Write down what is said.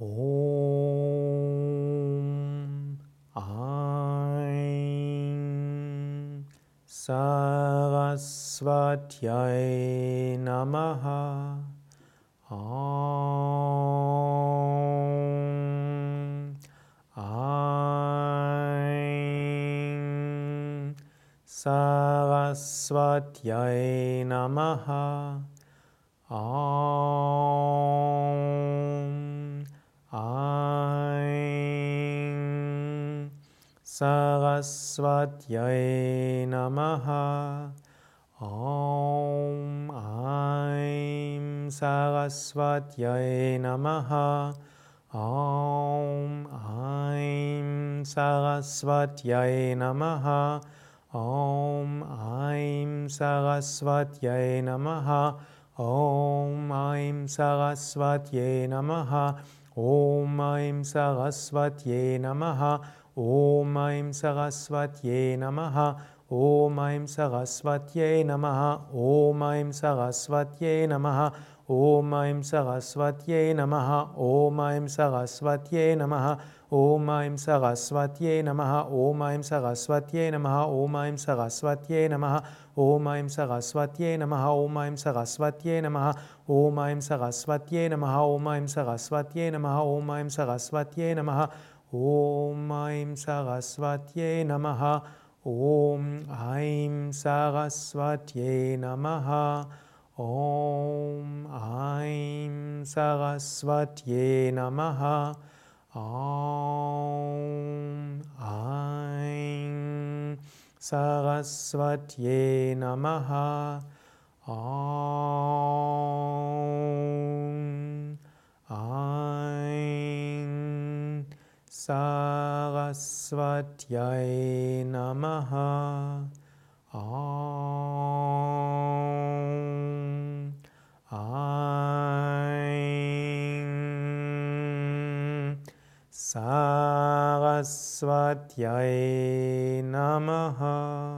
Om Ain Saraswatyai Namaha Om Ain Saraswatyai Namaha Om सरस्वत्यै नमः। ॐ ऐं सरस्वत्यै नमः। ॐ ऐं सरस्वत्यै नमः। ॐ ऐं सरस्वत्यै नमः। ॐ ऐं सरस्वत्यै नमः ॐ ऐं सरस्वत्यै नमः। ॐ ऐं सरस्वत्यै नमः। ॐ ऐं सरस्वत्यै नमः। ॐ ऐं सरस्वत्यै नमः ॐ ऐं सरस्वत्यै नमः ॐ ऐं सरस्वत्यै नमः ॐ ऐं सरस्वत्यै नमः ॐ ऐं सरस्वत्यै नमः ॐ ऐं सरस्वत्यै नमः ॐ ऐं सरस्वत्यै नमः ॐ ऐं सरस्वत्यै नमः ॐ ऐं सरस्वत्यै नमः ॐ ऐं सरस्वत्यै नमः ॐ ऐं सरस्वत्यै नमः ॐ ऐं सरस्वत्यै नमः ॐ ऐं सरस्वत्यै नमः Om Aim Saraswatye Namaha. Om Aim Saraswatye Namaha. Om Aim Saraswatyai Namaha. Saraswatyai Namaha.